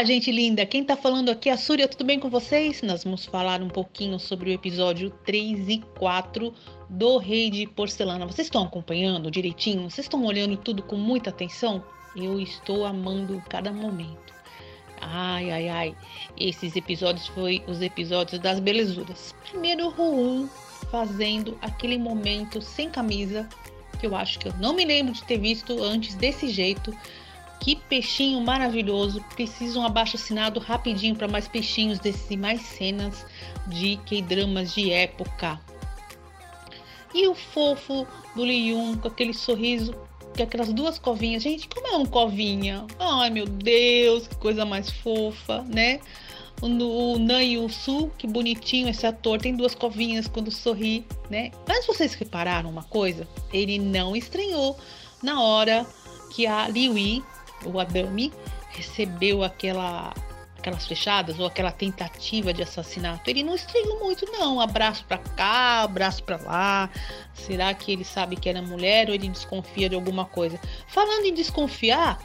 Olá, gente linda! Quem tá falando aqui é a Súria, tudo bem com vocês? Nós vamos falar um pouquinho sobre o episódio 3 e 4 do Rei de Porcelana. Vocês estão acompanhando direitinho? Vocês estão olhando tudo com muita atenção? Eu estou amando cada momento. Ai, ai, ai. Esses episódios foram os episódios das belezuras. Primeiro, o Ruum fazendo aquele momento sem camisa, que eu acho que eu não me lembro de ter visto antes desse jeito que peixinho maravilhoso. Preciso um abaixo assinado rapidinho para mais peixinhos desses e mais cenas de K-dramas de época. E o fofo do Liyun com aquele sorriso, com aquelas duas covinhas. Gente, como é um covinha? Ai meu Deus, que coisa mais fofa, né? O, o Nan Yu-su, que bonitinho esse ator, tem duas covinhas quando sorri, né? Mas vocês repararam uma coisa? Ele não estranhou na hora que a Liu o Adami, recebeu aquela aquelas fechadas ou aquela tentativa de assassinato, ele não estranhou muito não, abraço para cá, abraço para lá. Será que ele sabe que era mulher ou ele desconfia de alguma coisa? Falando em desconfiar,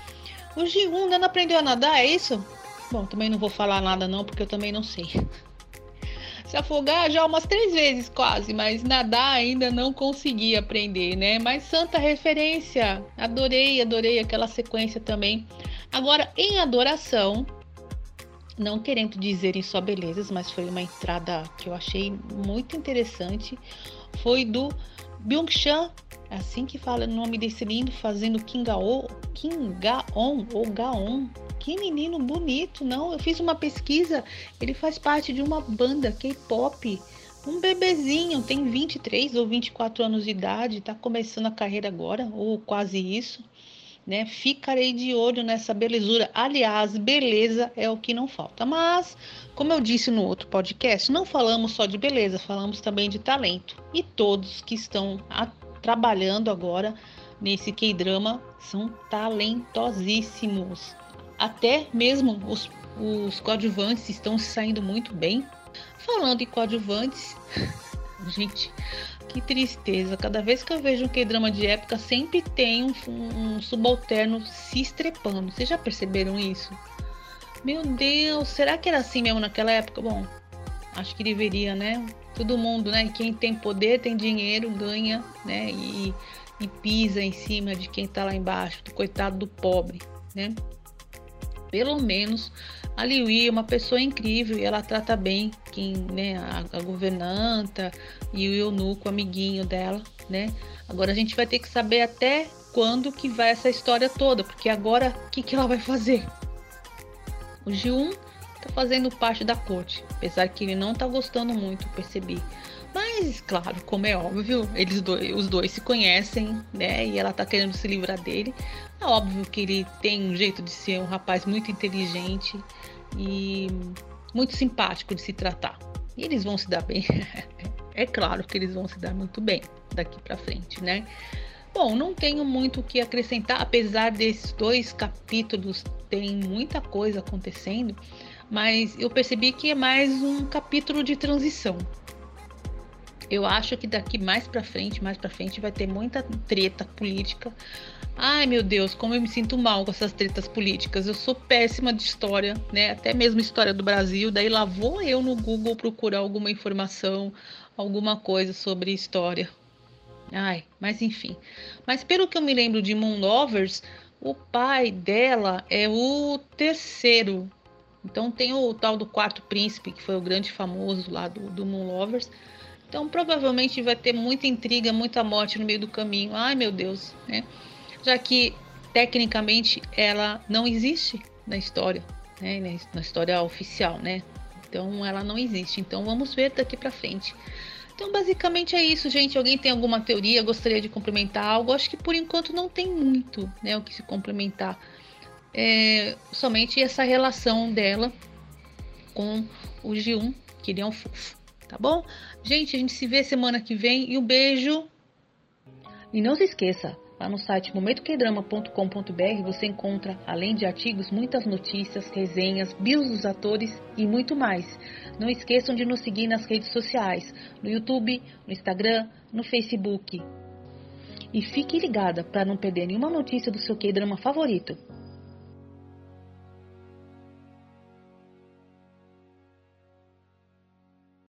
o g ainda não aprendeu a nadar, é isso? Bom, também não vou falar nada não, porque eu também não sei. Se afogar já umas três vezes quase, mas nadar ainda não consegui aprender, né? Mas santa referência, adorei, adorei aquela sequência também. Agora, em adoração, não querendo dizer em só belezas, mas foi uma entrada que eu achei muito interessante, foi do Byung-chan, assim que fala o nome desse lindo, fazendo Kingao, Kingaon ou Gaon, que menino bonito, não. Eu fiz uma pesquisa, ele faz parte de uma banda K-pop. Um bebezinho, tem 23 ou 24 anos de idade, tá começando a carreira agora, ou quase isso, né? Ficarei de olho nessa belezura. Aliás, beleza é o que não falta. Mas, como eu disse no outro podcast, não falamos só de beleza, falamos também de talento. E todos que estão a, trabalhando agora nesse K-drama são talentosíssimos. Até mesmo os, os coadjuvantes estão se saindo muito bem. Falando em coadjuvantes, gente, que tristeza. Cada vez que eu vejo um K-drama de época, sempre tem um, um, subalterno se estrepando. Vocês já perceberam isso? Meu Deus, será que era assim mesmo naquela época? Bom, acho que deveria, né? Todo mundo, né? Quem tem poder, tem dinheiro, ganha, né? E, e pisa em cima de quem tá lá embaixo, do coitado do pobre, né? Pelo menos a Liui é uma pessoa incrível e ela trata bem quem, né, a, a governanta e o eunuco, amiguinho dela, né? Agora a gente vai ter que saber até quando que vai essa história toda, porque agora o que, que ela vai fazer? O G1 tá fazendo parte da corte, apesar que ele não tá gostando muito, percebi. Mas, claro, como é óbvio, eles dois, os dois se conhecem, né? E ela tá querendo se livrar dele. É óbvio que ele tem um jeito de ser um rapaz muito inteligente e muito simpático de se tratar. E eles vão se dar bem. é claro que eles vão se dar muito bem daqui para frente, né? Bom, não tenho muito o que acrescentar, apesar desses dois capítulos tem muita coisa acontecendo, mas eu percebi que é mais um capítulo de transição. Eu acho que daqui mais para frente, mais para frente vai ter muita treta política. Ai, meu Deus, como eu me sinto mal com essas tretas políticas. Eu sou péssima de história, né? Até mesmo história do Brasil. Daí lá vou eu no Google procurar alguma informação, alguma coisa sobre história. Ai, mas enfim. Mas pelo que eu me lembro de Moon Lovers, o pai dela é o terceiro. Então tem o tal do quarto príncipe, que foi o grande famoso lá do, do Moon Lovers. Então provavelmente vai ter muita intriga, muita morte no meio do caminho. Ai meu Deus, né? Já que tecnicamente ela não existe na história, né? Na história oficial, né? Então ela não existe. Então vamos ver daqui para frente. Então basicamente é isso, gente. Alguém tem alguma teoria? Gostaria de complementar algo? Acho que por enquanto não tem muito, né? O que se complementar. É, somente essa relação dela com o G1, que ele é um fofo tá bom? Gente, a gente se vê semana que vem e um beijo. E não se esqueça, lá no site momentoquedrama.com.br você encontra, além de artigos, muitas notícias, resenhas, bios dos atores e muito mais. Não esqueçam de nos seguir nas redes sociais, no YouTube, no Instagram, no Facebook. E fique ligada para não perder nenhuma notícia do seu K-drama favorito.